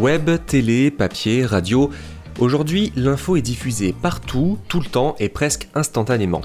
Web, télé, papier, radio, aujourd'hui l'info est diffusée partout, tout le temps et presque instantanément.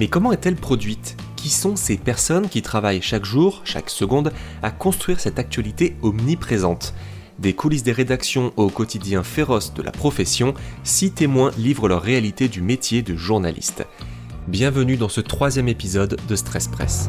Mais comment est-elle produite? Qui sont ces personnes qui travaillent chaque jour, chaque seconde, à construire cette actualité omniprésente? Des coulisses des rédactions au quotidien féroce de la profession, six témoins livrent leur réalité du métier de journaliste. Bienvenue dans ce troisième épisode de Stress Press.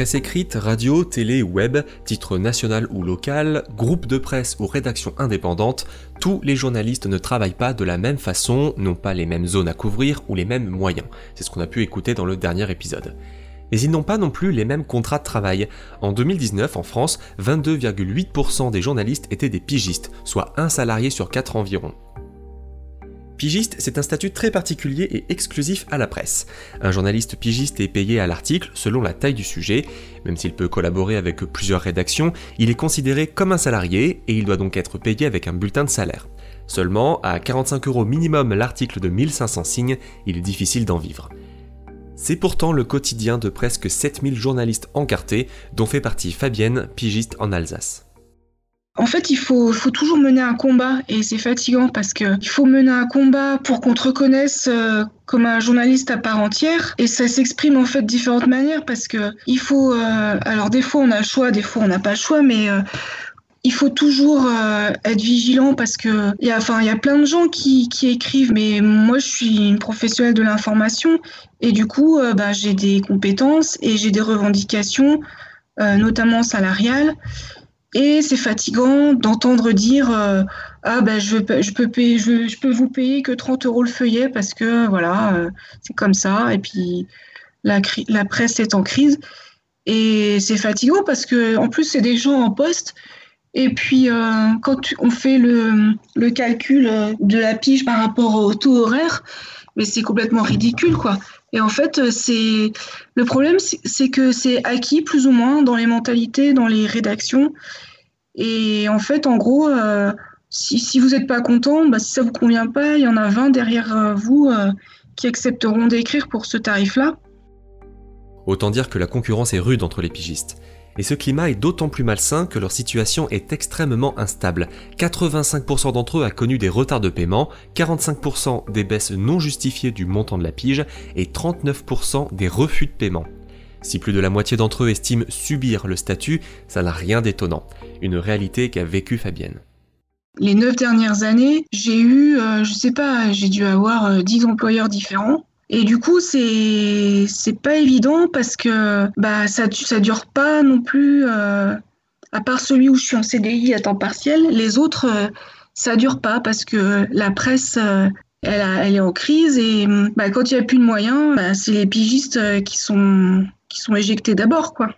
Presse écrite, radio, télé, web, titre national ou local, groupe de presse ou rédaction indépendante, tous les journalistes ne travaillent pas de la même façon, n'ont pas les mêmes zones à couvrir ou les mêmes moyens. C'est ce qu'on a pu écouter dans le dernier épisode. Mais ils n'ont pas non plus les mêmes contrats de travail. En 2019, en France, 22,8% des journalistes étaient des pigistes, soit un salarié sur quatre environ. Pigiste, c'est un statut très particulier et exclusif à la presse. Un journaliste pigiste est payé à l'article selon la taille du sujet. Même s'il peut collaborer avec plusieurs rédactions, il est considéré comme un salarié et il doit donc être payé avec un bulletin de salaire. Seulement, à 45 euros minimum l'article de 1500 signes, il est difficile d'en vivre. C'est pourtant le quotidien de presque 7000 journalistes encartés, dont fait partie Fabienne, pigiste en Alsace. En fait, il faut, toujours mener un combat et c'est fatigant parce qu'il faut mener un combat pour qu'on te reconnaisse euh, comme un journaliste à part entière et ça s'exprime en fait de différentes manières parce que il faut. Euh, alors des fois on a le choix, des fois on n'a pas le choix, mais euh, il faut toujours être vigilant parce que il y a, enfin, il y a plein de gens qui, écrivent, mais moi je suis une professionnelle de l'information et du coup, bah, j'ai des compétences et j'ai des revendications, notamment salariales. Et c'est fatigant d'entendre dire euh, ah ben je, je peux payer, je, peux vous payer que 30 euros le feuillet parce que voilà euh, c'est comme ça. Et puis la, la presse est en crise. Et c'est fatigant parce que en plus c'est des gens en poste. Et puis euh, quand on fait le, le, calcul de la pige par rapport au taux horaire mais c'est complètement ridicule quoi et en fait, c'est le problème, c'est que c'est acquis plus ou moins dans les mentalités, dans les rédactions. Et en fait, en gros, euh, si, vous n'êtes pas content, bah, si ça vous convient pas, il y en a 20 derrière euh, vous euh, qui accepteront d'écrire pour ce tarif-là. Autant dire que la concurrence est rude entre les pigistes. Et ce climat est d'autant plus malsain que leur situation est extrêmement instable. 85% d'entre eux a connu des retards de paiement, 45% des baisses non justifiées du montant de la pige et 39% des refus de paiement. Si plus de la moitié d'entre eux estiment subir le statut, ça n'a rien d'étonnant. Une réalité qu'a vécue Fabienne. Les neuf dernières années, j'ai eu, euh, je sais pas, j'ai dû avoir 10 euh, employeurs différents. Et du coup, c'est c'est pas évident parce que bah ça ça dure pas non plus. Euh, à part celui où je suis en CDI à temps partiel, les autres euh, ça dure pas parce que la presse euh, elle, elle est en crise et bah, quand il n'y a plus de moyens, bah, c'est les pigistes qui sont qui sont éjectés d'abord quoi.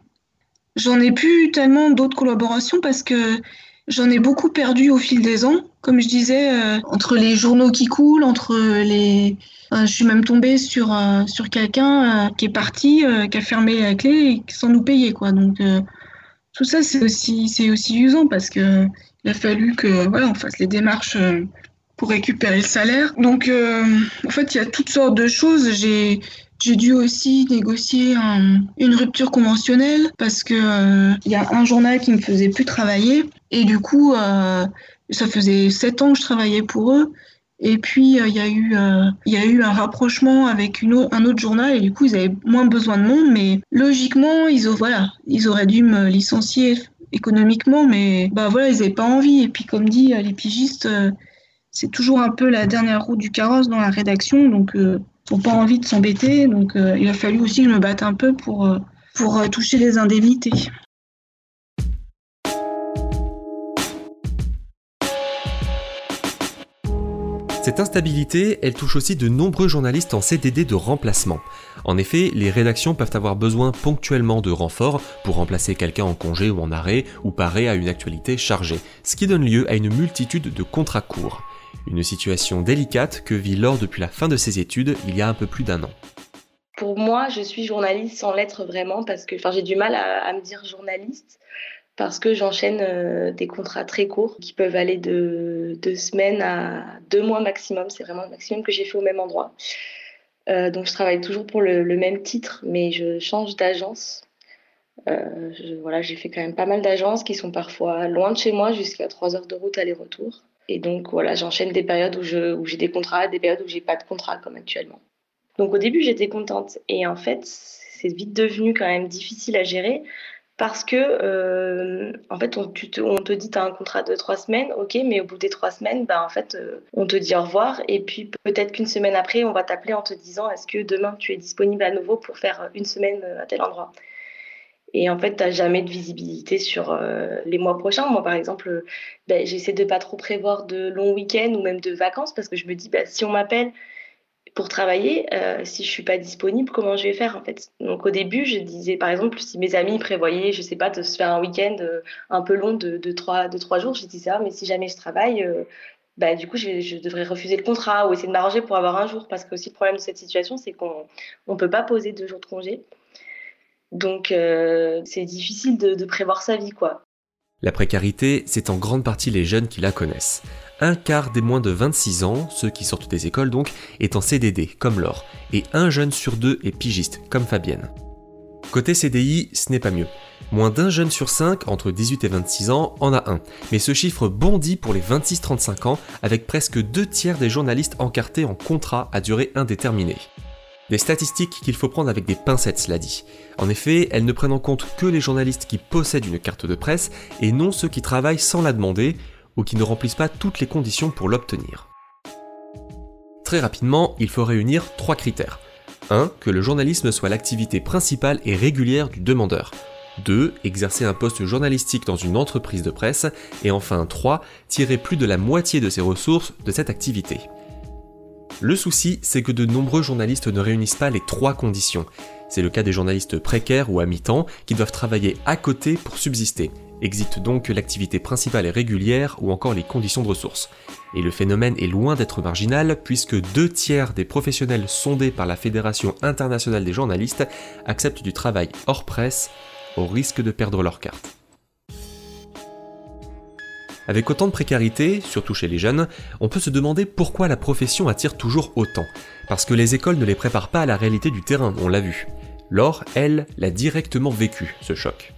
J'en ai plus tellement d'autres collaborations parce que j'en ai beaucoup perdu au fil des ans. Comme je disais, entre les journaux qui coulent, entre les, je suis même tombée sur, euh, sur quelqu'un euh, qui est parti, euh, qui a fermé la clé sans nous payer. Quoi. Donc, tout ça, c'est aussi, c'est aussi usant parce qu'il a fallu que voilà, on fasse les démarches pour récupérer le salaire. Donc, en fait, il y a toutes sortes de choses. J'ai, j'ai dû aussi négocier une rupture conventionnelle parce que il y a un journal qui me faisait plus travailler. Et du coup, ça faisait sept ans que je travaillais pour eux. Et puis, euh, il y, a eu, euh, y a eu un rapprochement avec un autre journal. Et du coup, ils avaient moins besoin de monde. Mais logiquement, ils, voilà, ils auraient dû me licencier économiquement, mais bah voilà, ils n'avaient pas envie. Et puis, comme dit euh, les pigistes, c'est toujours un peu la dernière roue du carrosse dans la rédaction, donc pas envie de s'embêter. Donc, il a fallu aussi que je me batte un peu pour, pour toucher les indemnités. Cette instabilité, elle touche aussi de nombreux journalistes en CDD de remplacement. En effet, les rédactions peuvent avoir besoin ponctuellement de renforts pour remplacer quelqu'un en congé ou en arrêt ou parer à une actualité chargée, ce qui donne lieu à une multitude de contrats courts. Une situation délicate que vit Laure depuis la fin de ses études il y a un peu plus d'un an. Pour moi, je suis journaliste sans l'être vraiment parce que j'ai du mal à, me dire journaliste parce que j'enchaîne des contrats très courts qui peuvent aller de deux semaines à deux mois maximum. C'est vraiment le maximum que j'ai fait au même endroit. donc je travaille toujours pour le, même titre, mais je change d'agence. voilà, j'ai fait quand même pas mal d'agences qui sont parfois loin de chez moi, jusqu'à trois heures de route aller-retour. Et donc voilà, j'enchaîne des périodes où, j'ai des contrats, des périodes où j'ai pas de contrat comme actuellement. Donc au début j'étais contente et en fait c'est vite devenu quand même difficile à gérer parce que euh, en fait on, te, on te dit tu as un contrat de trois semaines, ok, mais au bout des trois semaines, bah, en fait euh, on te dit au revoir et puis peut-être qu'une semaine après on va t'appeler en te disant est-ce que demain tu es disponible à nouveau pour faire une semaine à tel endroit? Et en fait, tu n'as jamais de visibilité sur euh, les mois prochains. Moi, par exemple, ben, j'essaie de pas trop prévoir de longs week-ends ou même de vacances parce que je me dis, ben, si on m'appelle pour travailler, euh, si je suis pas disponible, comment je vais faire en fait? Donc au début, je disais, par exemple, si mes amis prévoyaient, je sais pas, de se faire un week-end euh, un peu long de, de, trois, de trois jours, je disais, ah, mais si jamais je travaille, bah, du coup, je, je, devrais refuser le contrat ou essayer de m'arranger pour avoir un jour. Parce que aussi, le problème de cette situation, c'est qu'on ne peut pas poser deux jours de congé. Donc euh, c'est difficile de, prévoir sa vie, quoi. La précarité, c'est en grande partie les jeunes qui la connaissent. Un quart des moins de 26 ans, ceux qui sortent des écoles donc, est en CDD, comme Laure, et un jeune sur deux est pigiste, comme Fabienne. Côté CDI, ce n'est pas mieux. Moins d'un jeune sur cinq, entre 18 et 26 ans, en a un. Mais ce chiffre bondit pour les 26-35 ans, avec presque deux tiers des journalistes encartés en contrat à durée indéterminée. Des statistiques qu'il faut prendre avec des pincettes, cela dit. En effet, elles ne prennent en compte que les journalistes qui possèdent une carte de presse et non ceux qui travaillent sans la demander ou qui ne remplissent pas toutes les conditions pour l'obtenir. Très rapidement, il faut réunir trois critères. 1. Que le journalisme soit l'activité principale et régulière du demandeur. 2. Exercer un poste journalistique dans une entreprise de presse. Et enfin 3. Tirer plus de la moitié de ses ressources de cette activité. Le souci, c'est que de nombreux journalistes ne réunissent pas les trois conditions. C'est le cas des journalistes précaires ou à mi-temps qui doivent travailler à côté pour subsister. Exit donc l'activité principale et régulière ou encore les conditions de ressources. Et le phénomène est loin d'être marginal puisque deux tiers des professionnels sondés par la Fédération internationale des journalistes acceptent du travail hors presse au risque de perdre leur carte. Avec autant de précarité, surtout chez les jeunes, on peut se demander pourquoi la profession attire toujours autant. Parce que les écoles ne les préparent pas à la réalité du terrain, on l'a vu. Laure, elle, l'a directement vécu, ce choc.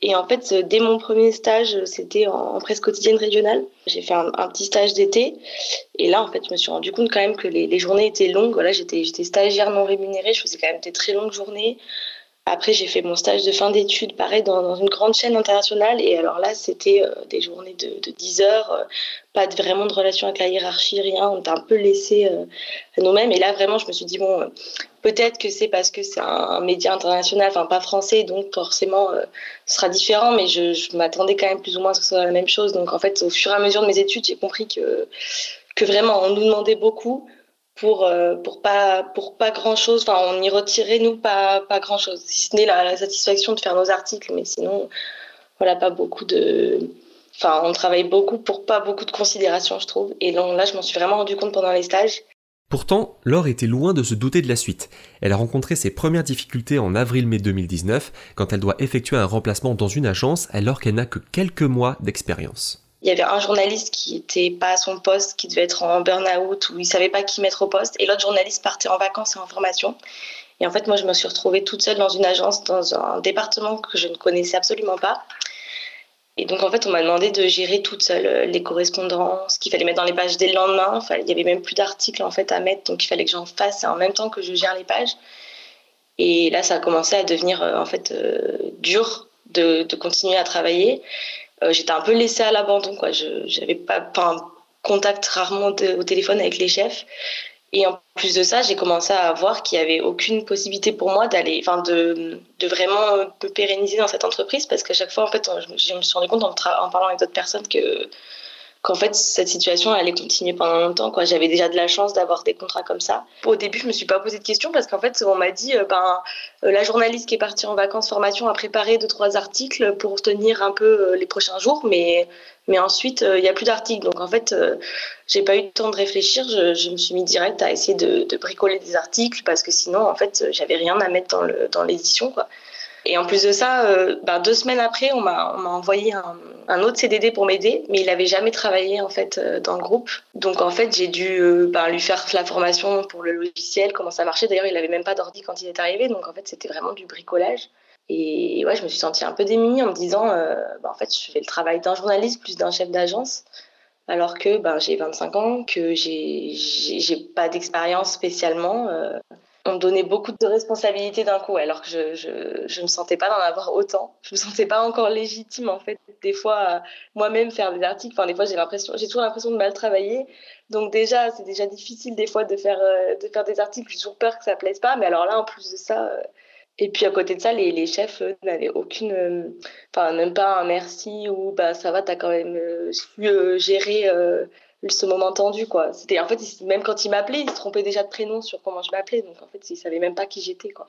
Et en fait, dès mon premier stage, c'était en, presse quotidienne régionale. J'ai fait un, petit stage d'été. Et là, en fait, je me suis rendu compte quand même que les, journées étaient longues. Voilà, j'étais stagiaire non rémunérée. Je faisais quand même des très longues journées. Après, j'ai fait mon stage de fin d'études, pareil, dans, une grande chaîne internationale. Et alors là, c'était euh, des journées de, 10 heures, euh, pas vraiment de relation avec la hiérarchie, rien. On était un peu laissé euh, à nous-mêmes. Et là, vraiment, je me suis dit, bon, peut-être que c'est parce que c'est un, média international, enfin pas français, donc forcément, ce sera différent. Mais je, je m'attendais quand même plus ou moins à ce que ce soit la même chose. Donc en fait, au fur et à mesure de mes études, j'ai compris que, que vraiment, on nous demandait beaucoup pour euh, pour pas pour pas grand chose enfin on y retirait nous pas pas grand chose si ce n'est la, satisfaction de faire nos articles mais sinon voilà pas beaucoup de enfin on travaille beaucoup pour pas beaucoup de considération je trouve. Et donc là je m'en suis vraiment rendu compte pendant les stages. Pourtant, Laure était loin de se douter de la suite. Elle a rencontré ses premières difficultés en avril-mai 2019, quand elle doit effectuer un remplacement dans une agence alors qu'elle n'a que quelques mois d'expérience. Il y avait un journaliste qui était pas à son poste, qui devait être en burn-out ou il savait pas qui mettre au poste, et l'autre journaliste partait en vacances et en formation. Et en fait, moi, je me suis retrouvée toute seule dans une agence, dans un département que je ne connaissais absolument pas. Et donc, en fait, on m'a demandé de gérer toute seule euh, les correspondances, qu'il fallait mettre dans les pages dès le lendemain. il y avait même plus d'articles en fait à mettre, donc il fallait que j'en fasse en même temps que je gère les pages. Et là, ça a commencé à devenir euh, en fait euh, dur de, continuer à travailler. Euh, j'étais un peu laissée à l'abandon. Quoi. Je n'avais pas, pas un contact rarement au téléphone avec les chefs. Et en plus de ça, j'ai commencé à voir qu'il n'y avait aucune possibilité pour moi de, de, vraiment me pérenniser dans cette entreprise parce qu'à chaque fois, en fait, je, me suis rendu compte en parlant avec d'autres personnes que qu'en fait cette situation allait continuer pendant longtemps j'avais déjà de la chance d'avoir des contrats comme ça. Au début je me suis pas posé de questions parce qu'en fait on m'a dit euh, ben euh, la journaliste qui est partie en vacances formation a préparé deux trois articles pour tenir un peu euh, les prochains jours mais mais ensuite il n'y a plus d'articles. Donc en fait j'ai pas eu le temps de réfléchir. Je, me suis mis direct à essayer de, bricoler des articles parce que sinon en fait j'avais rien à mettre dans le dans l'édition Et en plus de ça, euh, ben, deux semaines après, on m'a envoyé un, autre CDD pour m'aider, mais il n'avait jamais travaillé en fait euh, dans le groupe. Donc en fait, j'ai dû euh, ben, lui faire la formation pour le logiciel, comment ça marchait. D'ailleurs, il n'avait même pas d'ordi quand il est arrivé, donc en fait, c'était vraiment du bricolage. Et ouais, je me suis sentie un peu démunie en me disant, ben, en fait, je fais le travail d'un journaliste plus d'un chef d'agence alors que j'ai 25 ans, que j'ai pas d'expérience spécialement on me donnait beaucoup de responsabilités d'un coup, alors que je, je, me sentais pas d'en avoir autant. Je me sentais pas encore légitime, en fait. Des fois, moi-même faire des articles, enfin, des fois, j'ai l'impression, j'ai toujours l'impression de mal travailler. Donc, déjà, c'est déjà difficile, des fois, de faire, euh, de faire des articles. J'ai toujours peur que ça plaise pas. Mais alors là, en plus de ça, euh, et puis à côté de ça, les, les chefs n'avaient aucune, enfin, même pas un merci ou bah, ça va, t'as quand même euh, su gérer ce moment tendu quoi c'était en fait même quand il m'appelait il se trompait déjà de prénom sur comment je m'appelais donc en fait il savait même pas qui j'étais quoi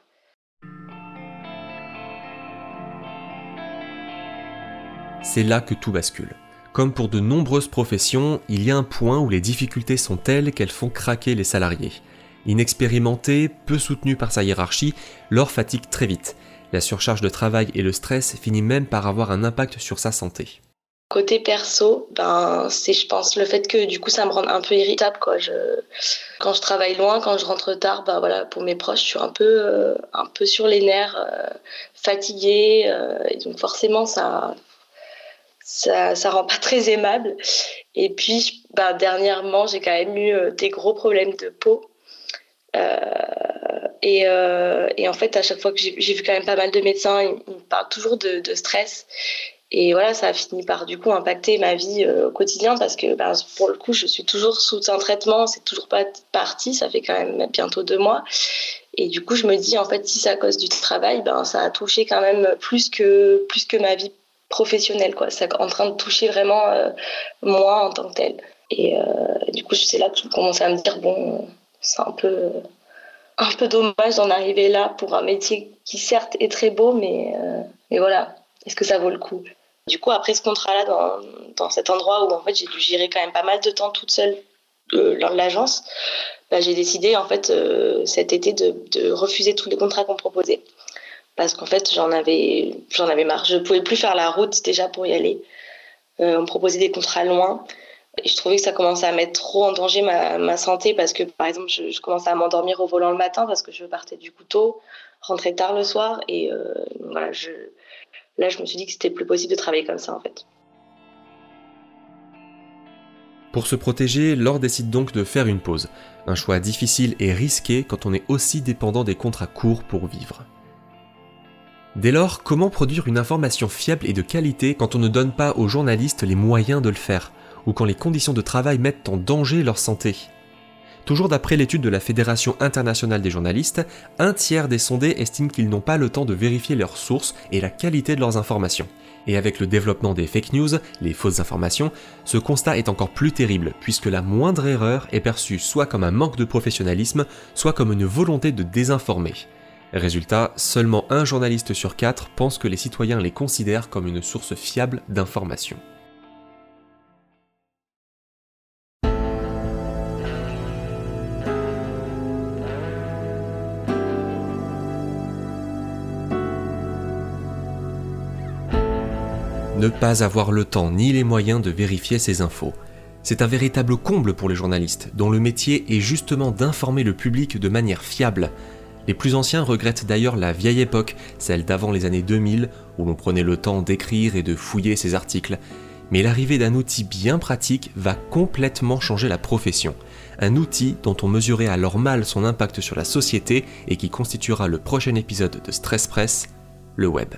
c'est là que tout bascule comme pour de nombreuses professions, il y a un point où les difficultés sont telles qu'elles font craquer les salariés. Inexpérimenté, peu soutenu par sa hiérarchie, leur fatigue très vite. La surcharge de travail et le stress finit même par avoir un impact sur sa santé. Côté perso, ben c'est je pense le fait que du coup ça me rend un peu irritable quoi. Quand je travaille loin, quand je rentre tard, ben voilà pour mes proches, je suis un peu euh, un peu sur les nerfs, euh, fatiguée, euh, et donc forcément ça ça ça rend pas très aimable. Et puis ben, dernièrement j'ai quand même eu des gros problèmes de peau. Et, et, en fait, à chaque fois que j'ai vu quand même pas mal de médecins, ils, me parlent toujours de stress. Et voilà, ça a fini par du coup impacter ma vie euh, au quotidien parce que ben, pour le coup, je suis toujours sous un traitement, c'est toujours pas parti, ça fait quand même bientôt deux mois. Et du coup, je me dis en fait, si c'est à cause du travail, ben ça a touché quand même plus que plus que ma vie professionnelle, quoi. C'est en train de toucher vraiment euh, moi en tant que telle. Et euh, du coup, c'est là que je commence à me dire bon, c'est un peu un peu dommage d'en arriver là pour un métier qui certes est très beau, mais mais voilà, est-ce que ça vaut le coup? Du coup, après ce contrat-là, dans, cet endroit où en fait j'ai dû gérer quand même pas mal de temps toute seule euh, lors de l'agence, bah, j'ai décidé en fait euh, cet été de, refuser tous les contrats qu'on proposait parce qu'en fait j'en avais j'en avais marre. Je pouvais plus faire la route déjà pour y aller. Euh, on me proposait des contrats loin. Et je trouvais que ça commençait à mettre trop en danger ma, santé parce que, par exemple, je, commençais à m'endormir au volant le matin parce que je partais du couteau, rentrer tard le soir. Et euh, voilà, je, Là, je me suis dit que c'était plus possible de travailler comme ça en fait. Pour se protéger, Laure décide donc de faire une pause. Un choix difficile et risqué quand on est aussi dépendant des contrats courts pour vivre. Dès lors, comment produire une information fiable et de qualité quand on ne donne pas aux journalistes les moyens de le faire, ou quand les conditions de travail mettent en danger leur santé? Toujours d'après l'étude de la Fédération internationale des journalistes, un tiers des sondés estiment qu'ils n'ont pas le temps de vérifier leurs sources et la qualité de leurs informations. Et avec le développement des fake news, les fausses informations, ce constat est encore plus terrible puisque la moindre erreur est perçue soit comme un manque de professionnalisme, soit comme une volonté de désinformer. Résultat, seulement un journaliste sur quatre pense que les citoyens les considèrent comme une source fiable d'informations. Ne pas avoir le temps ni les moyens de vérifier ces infos. C'est un véritable comble pour les journalistes, dont le métier est justement d'informer le public de manière fiable. Les plus anciens regrettent d'ailleurs la vieille époque, celle d'avant les années 2000, où l'on prenait le temps d'écrire et de fouiller ses articles. Mais l'arrivée d'un outil bien pratique va complètement changer la profession. Un outil dont on mesurait alors mal son impact sur la société et qui constituera le prochain épisode de Stress Press, le web.